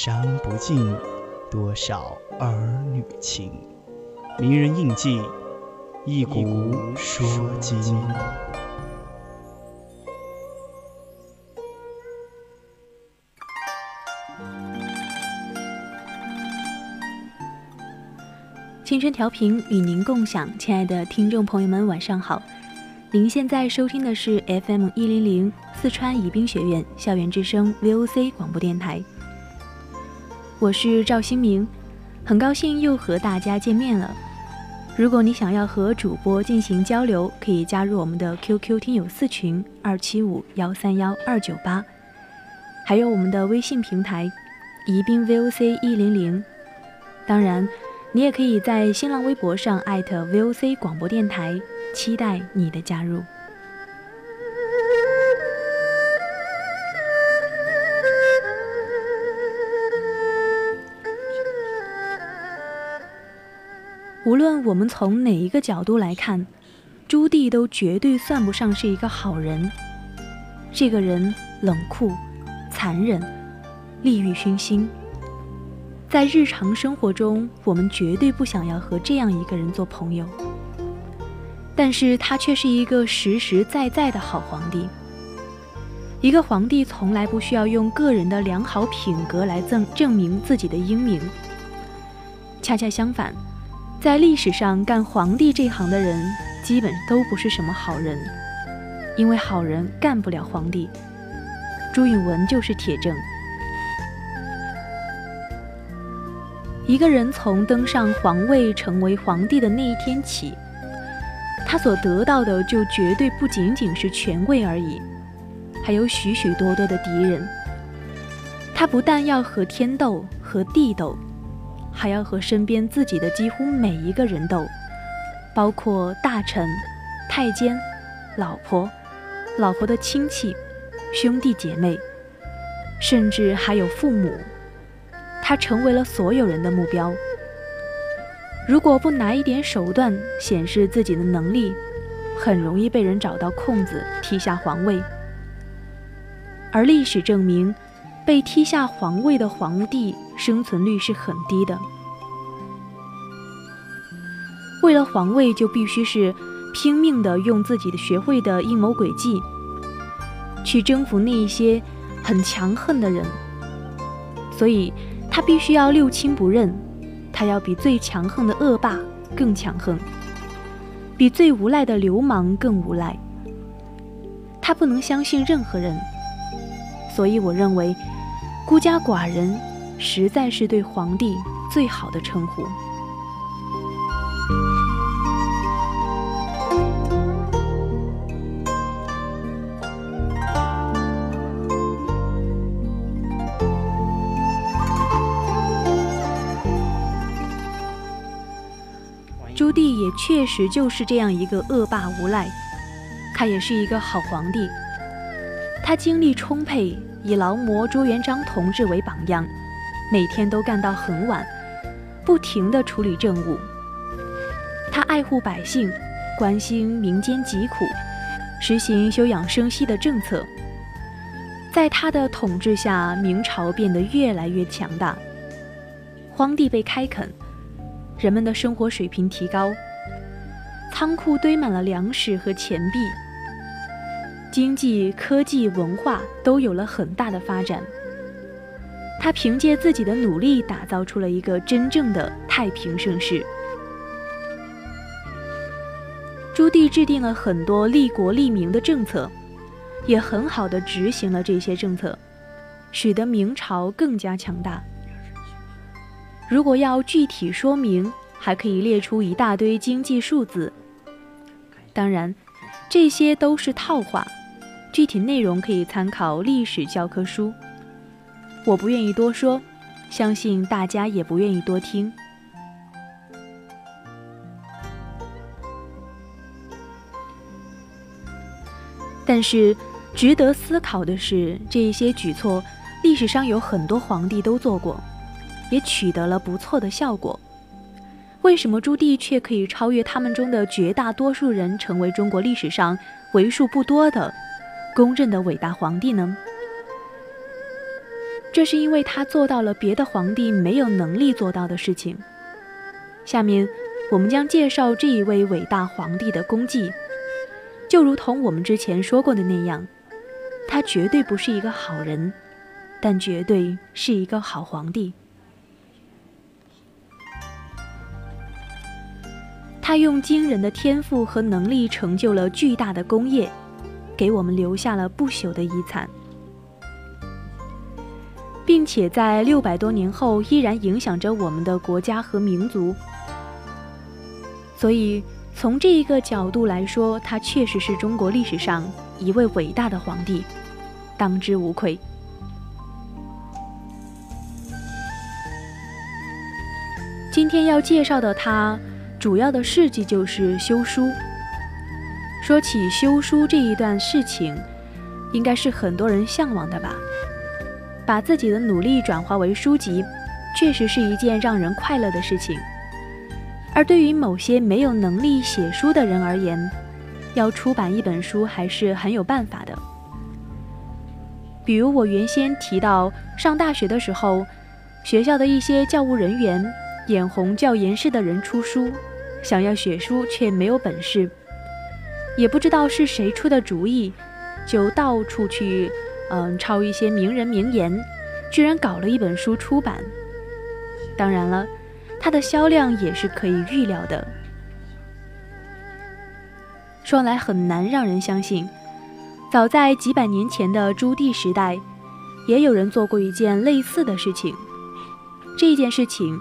伤不尽多少儿女情。名人印记，一古说今。青春调频与您共享，亲爱的听众朋友们，晚上好！您现在收听的是 FM 一零零四川宜宾学院校园之声 VOC 广播电台，我是赵新明，很高兴又和大家见面了。如果你想要和主播进行交流，可以加入我们的 QQ 听友四群二七五幺三幺二九八，还有我们的微信平台宜宾 VOC 一零零，当然。你也可以在新浪微博上艾特 VOC 广播电台，期待你的加入。无论我们从哪一个角度来看，朱棣都绝对算不上是一个好人。这个人冷酷、残忍、利欲熏心。在日常生活中，我们绝对不想要和这样一个人做朋友，但是他却是一个实实在在的好皇帝。一个皇帝从来不需要用个人的良好品格来证证明自己的英明。恰恰相反，在历史上干皇帝这行的人，基本都不是什么好人，因为好人干不了皇帝。朱允文就是铁证。一个人从登上皇位成为皇帝的那一天起，他所得到的就绝对不仅仅是权位而已，还有许许多多的敌人。他不但要和天斗、和地斗，还要和身边自己的几乎每一个人斗，包括大臣、太监、老婆、老婆的亲戚、兄弟姐妹，甚至还有父母。他成为了所有人的目标。如果不拿一点手段显示自己的能力，很容易被人找到空子踢下皇位。而历史证明，被踢下皇位的皇帝生存率是很低的。为了皇位，就必须是拼命的用自己的学会的阴谋诡计，去征服那一些很强横的人。所以。他必须要六亲不认，他要比最强横的恶霸更强横，比最无赖的流氓更无赖。他不能相信任何人，所以我认为，孤家寡人实在是对皇帝最好的称呼。朱棣也确实就是这样一个恶霸无赖，他也是一个好皇帝。他精力充沛，以劳模朱元璋同志为榜样，每天都干到很晚，不停地处理政务。他爱护百姓，关心民间疾苦，实行休养生息的政策。在他的统治下，明朝变得越来越强大，荒地被开垦。人们的生活水平提高，仓库堆满了粮食和钱币，经济、科技、文化都有了很大的发展。他凭借自己的努力打造出了一个真正的太平盛世。朱棣制定了很多利国利民的政策，也很好的执行了这些政策，使得明朝更加强大。如果要具体说明，还可以列出一大堆经济数字。当然，这些都是套话，具体内容可以参考历史教科书。我不愿意多说，相信大家也不愿意多听。但是，值得思考的是，这一些举措，历史上有很多皇帝都做过，也取得了不错的效果。为什么朱棣却可以超越他们中的绝大多数人，成为中国历史上为数不多的公认的伟大皇帝呢？这是因为他做到了别的皇帝没有能力做到的事情。下面，我们将介绍这一位伟大皇帝的功绩。就如同我们之前说过的那样，他绝对不是一个好人，但绝对是一个好皇帝。他用惊人的天赋和能力成就了巨大的功业，给我们留下了不朽的遗产，并且在六百多年后依然影响着我们的国家和民族。所以。从这一个角度来说，他确实是中国历史上一位伟大的皇帝，当之无愧。今天要介绍的他，主要的事迹就是修书。说起修书这一段事情，应该是很多人向往的吧？把自己的努力转化为书籍，确实是一件让人快乐的事情。而对于某些没有能力写书的人而言，要出版一本书还是很有办法的。比如我原先提到，上大学的时候，学校的一些教务人员眼红教研室的人出书，想要写书却没有本事，也不知道是谁出的主意，就到处去，嗯，抄一些名人名言，居然搞了一本书出版。当然了。它的销量也是可以预料的。说来很难让人相信，早在几百年前的朱棣时代，也有人做过一件类似的事情。这件事情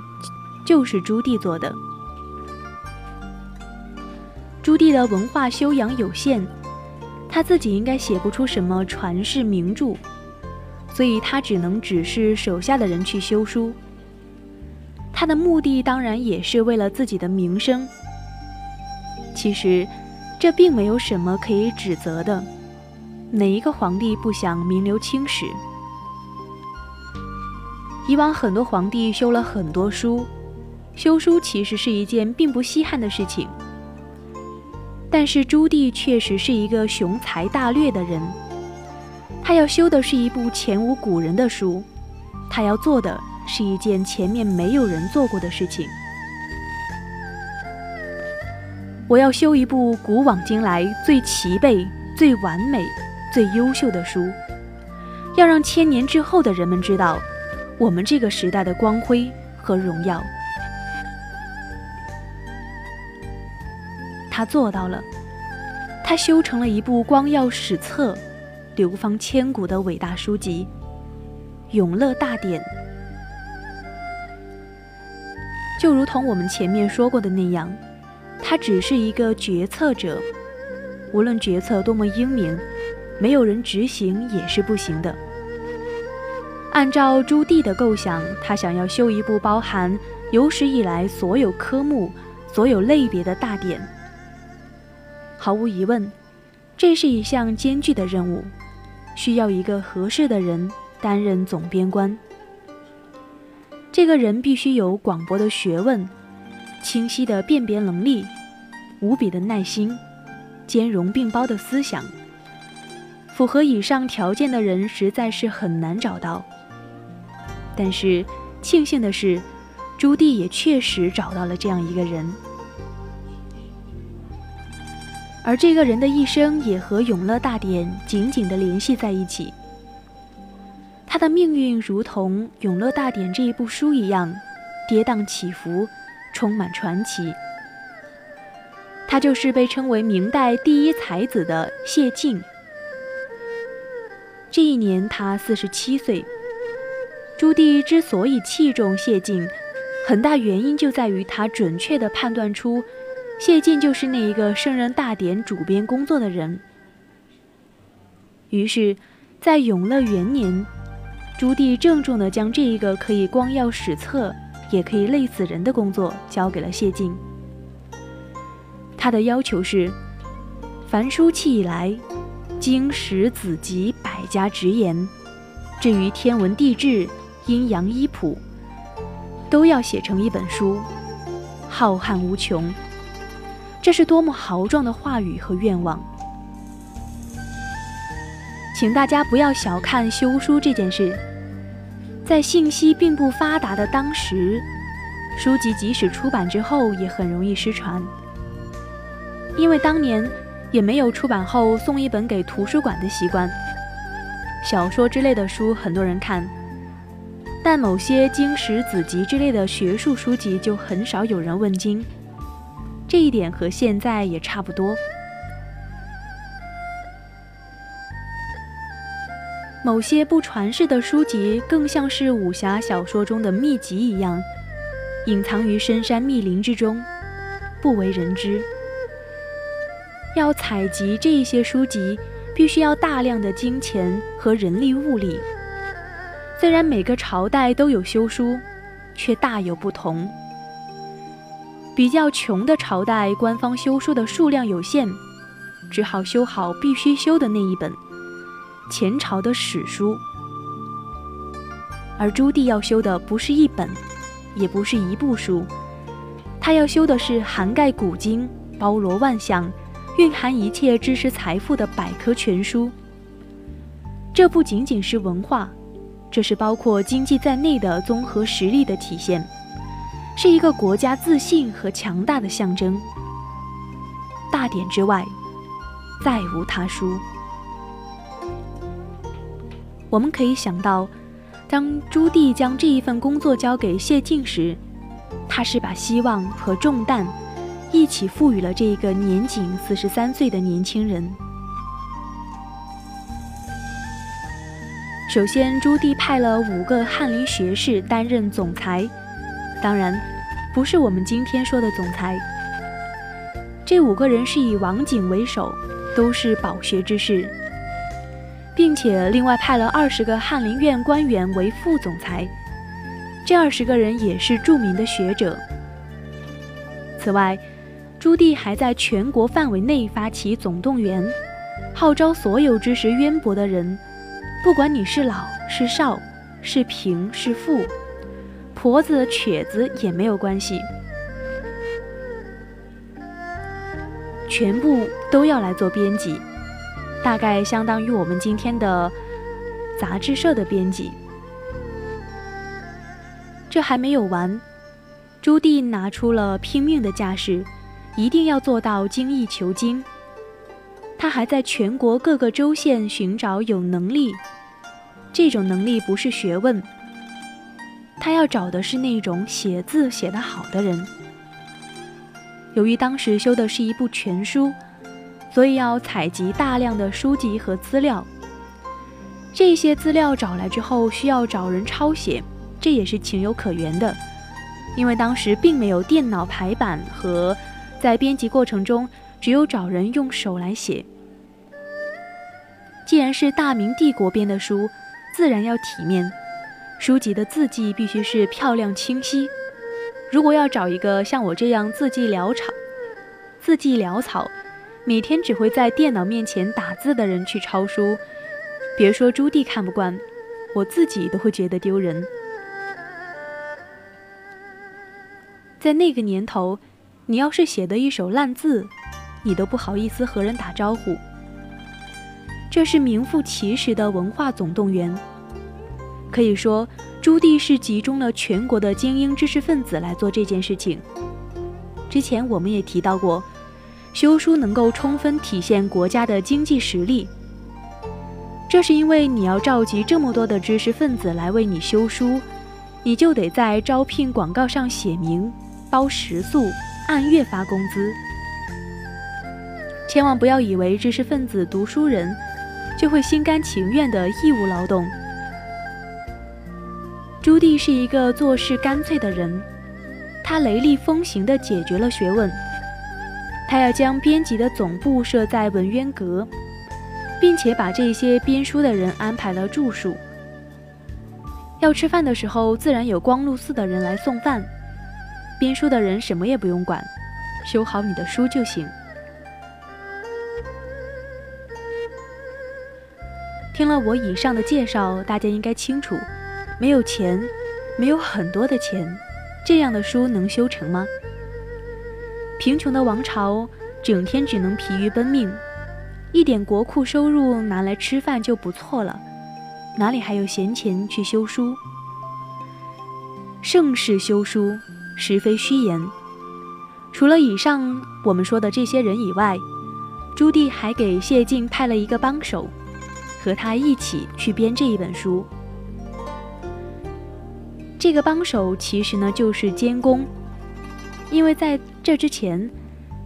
就是朱棣做的。朱棣的文化修养有限，他自己应该写不出什么传世名著，所以他只能指示手下的人去修书。他的目的当然也是为了自己的名声。其实，这并没有什么可以指责的。哪一个皇帝不想名留青史？以往很多皇帝修了很多书，修书其实是一件并不稀罕的事情。但是朱棣确实是一个雄才大略的人，他要修的是一部前无古人的书，他要做的。是一件前面没有人做过的事情。我要修一部古往今来最齐备、最完美、最优秀的书，要让千年之后的人们知道我们这个时代的光辉和荣耀。他做到了，他修成了一部光耀史册、流芳千古的伟大书籍《永乐大典》。就如同我们前面说过的那样，他只是一个决策者，无论决策多么英明，没有人执行也是不行的。按照朱棣的构想，他想要修一部包含有史以来所有科目、所有类别的大典。毫无疑问，这是一项艰巨的任务，需要一个合适的人担任总编官。这个人必须有广博的学问、清晰的辨别能力、无比的耐心、兼容并包的思想。符合以上条件的人实在是很难找到。但是庆幸的是，朱棣也确实找到了这样一个人，而这个人的一生也和永乐大典紧紧地联系在一起。他的命运如同《永乐大典》这一部书一样，跌宕起伏，充满传奇。他就是被称为明代第一才子的谢晋。这一年他四十七岁。朱棣之所以器重谢晋，很大原因就在于他准确地判断出，谢晋就是那一个胜任大典主编工作的人。于是，在永乐元年，朱棣郑重地将这一个可以光耀史册，也可以累死人的工作交给了谢晋。他的要求是：凡书契以来，经史子集百家直言，至于天文地质。阴阳医谱都要写成一本书，浩瀚无穷。这是多么豪壮的话语和愿望！请大家不要小看修书这件事。在信息并不发达的当时，书籍即使出版之后也很容易失传，因为当年也没有出版后送一本给图书馆的习惯。小说之类的书，很多人看。但某些经史子集之类的学术书籍就很少有人问津，这一点和现在也差不多。某些不传世的书籍更像是武侠小说中的秘籍一样，隐藏于深山密林之中，不为人知。要采集这一些书籍，必须要大量的金钱和人力物力。虽然每个朝代都有修书，却大有不同。比较穷的朝代，官方修书的数量有限，只好修好必须修的那一本——前朝的史书。而朱棣要修的不是一本，也不是一部书，他要修的是涵盖古今、包罗万象、蕴含一切知识财富的百科全书。这不仅仅是文化。这是包括经济在内的综合实力的体现，是一个国家自信和强大的象征。大典之外，再无他书。我们可以想到，当朱棣将这一份工作交给谢晋时，他是把希望和重担一起赋予了这个年仅四十三岁的年轻人。首先，朱棣派了五个翰林学士担任总裁，当然，不是我们今天说的总裁。这五个人是以王景为首，都是饱学之士，并且另外派了二十个翰林院官员为副总裁，这二十个人也是著名的学者。此外，朱棣还在全国范围内发起总动员，号召所有知识渊博的人。不管你是老是少，是贫是富，婆子瘸子也没有关系，全部都要来做编辑，大概相当于我们今天的杂志社的编辑。这还没有完，朱棣拿出了拼命的架势，一定要做到精益求精。他还在全国各个州县寻找有能力。这种能力不是学问，他要找的是那种写字写得好的人。由于当时修的是一部全书，所以要采集大量的书籍和资料。这些资料找来之后，需要找人抄写，这也是情有可原的，因为当时并没有电脑排版和在编辑过程中，只有找人用手来写。既然是大明帝国编的书。自然要体面，书籍的字迹必须是漂亮清晰。如果要找一个像我这样字迹潦草、字迹潦草，每天只会在电脑面前打字的人去抄书，别说朱棣看不惯，我自己都会觉得丢人。在那个年头，你要是写的一手烂字，你都不好意思和人打招呼。这是名副其实的文化总动员。可以说，朱棣是集中了全国的精英知识分子来做这件事情。之前我们也提到过，修书能够充分体现国家的经济实力。这是因为你要召集这么多的知识分子来为你修书，你就得在招聘广告上写明包食宿，按月发工资。千万不要以为知识分子、读书人就会心甘情愿的义务劳动。朱棣是一个做事干脆的人，他雷厉风行地解决了学问。他要将编辑的总部设在文渊阁。并且把这些编书的人安排了住宿。要吃饭的时候，自然有光禄寺的人来送饭。编书的人什么也不用管，修好你的书就行。听了我以上的介绍，大家应该清楚：没有钱，没有很多的钱，这样的书能修成吗？贫穷的王朝，整天只能疲于奔命。一点国库收入拿来吃饭就不错了，哪里还有闲钱去修书？盛世修书，实非虚言。除了以上我们说的这些人以外，朱棣还给谢晋派了一个帮手，和他一起去编这一本书。这个帮手其实呢就是监工，因为在这之前，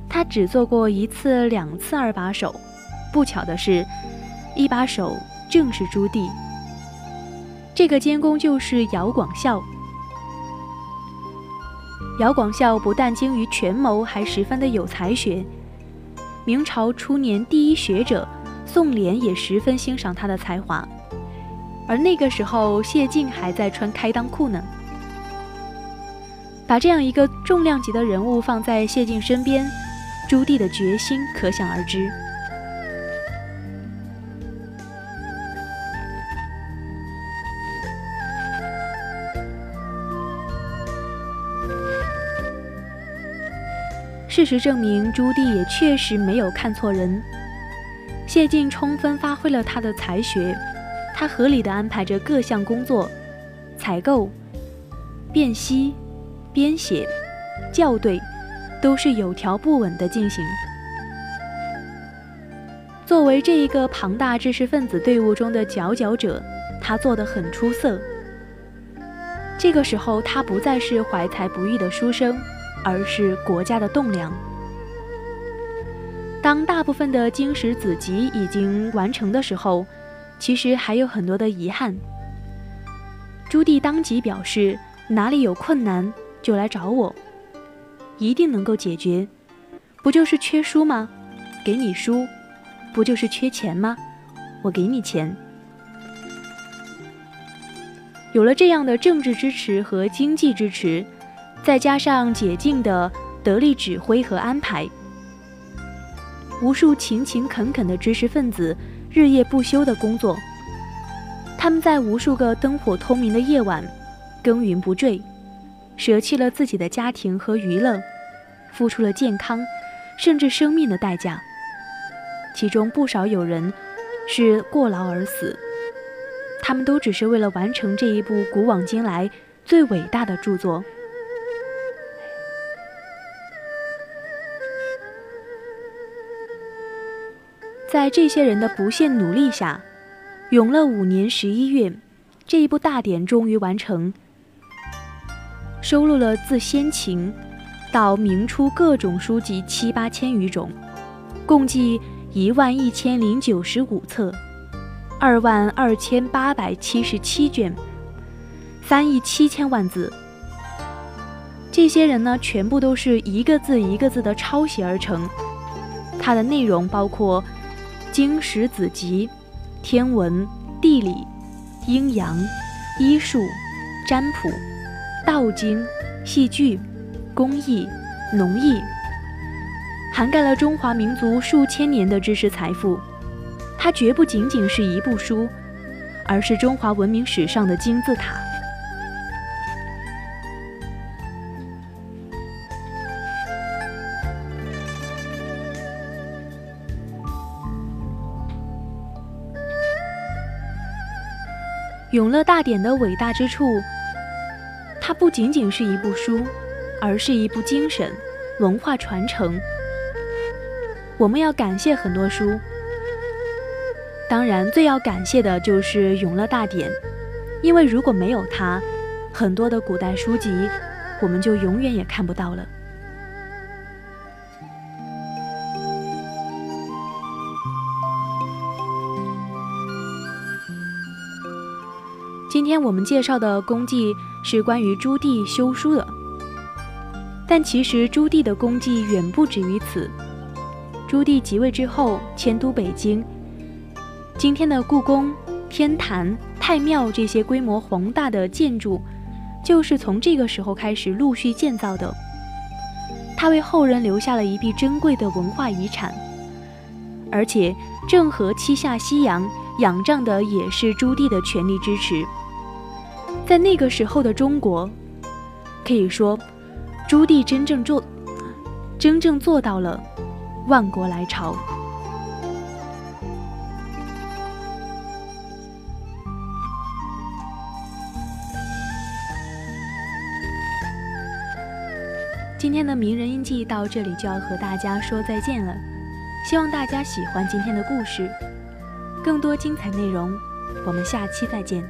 他只做过一次、两次二把手。不巧的是，一把手正是朱棣。这个监工就是姚广孝。姚广孝不但精于权谋，还十分的有才学。明朝初年第一学者宋濂也十分欣赏他的才华。而那个时候，谢晋还在穿开裆裤呢。把这样一个重量级的人物放在谢晋身边，朱棣的决心可想而知。事实证明，朱棣也确实没有看错人。谢晋充分发挥了他的才学，他合理的安排着各项工作：采购、辨析、编写、校对，都是有条不紊的进行。作为这一个庞大知识分子队伍中的佼佼者，他做得很出色。这个时候，他不再是怀才不遇的书生。而是国家的栋梁。当大部分的经史子集已经完成的时候，其实还有很多的遗憾。朱棣当即表示：“哪里有困难就来找我，一定能够解决。不就是缺书吗？给你书。不就是缺钱吗？我给你钱。”有了这样的政治支持和经济支持。再加上解禁的得力指挥和安排，无数勤勤恳恳的知识分子日夜不休的工作。他们在无数个灯火通明的夜晚耕耘不缀，舍弃了自己的家庭和娱乐，付出了健康甚至生命的代价。其中不少有人是过劳而死，他们都只是为了完成这一部古往今来最伟大的著作。在这些人的不懈努力下，永乐五年十一月，这一部大典终于完成，收录了自先秦到明初各种书籍七八千余种，共计一万一千零九十五册，二万二千八百七十七卷，三亿七千万字。这些人呢，全部都是一个字一个字的抄写而成，它的内容包括。经史子集、天文、地理、阴阳、医术、占卜、道经、戏剧、工艺、农艺，涵盖了中华民族数千年的知识财富。它绝不仅仅是一部书，而是中华文明史上的金字塔。《永乐大典》的伟大之处，它不仅仅是一部书，而是一部精神文化传承。我们要感谢很多书，当然，最要感谢的就是永乐大典，因为如果没有它，很多的古代书籍我们就永远也看不到了。今天我们介绍的功绩是关于朱棣修书的，但其实朱棣的功绩远不止于此。朱棣即位之后，迁都北京。今天的故宫、天坛、太庙这些规模宏大的建筑，就是从这个时候开始陆续建造的。他为后人留下了一笔珍贵的文化遗产，而且郑和七下西洋仰仗的也是朱棣的全力支持。在那个时候的中国，可以说，朱棣真正做，真正做到了万国来朝。今天的名人印记到这里就要和大家说再见了，希望大家喜欢今天的故事，更多精彩内容，我们下期再见。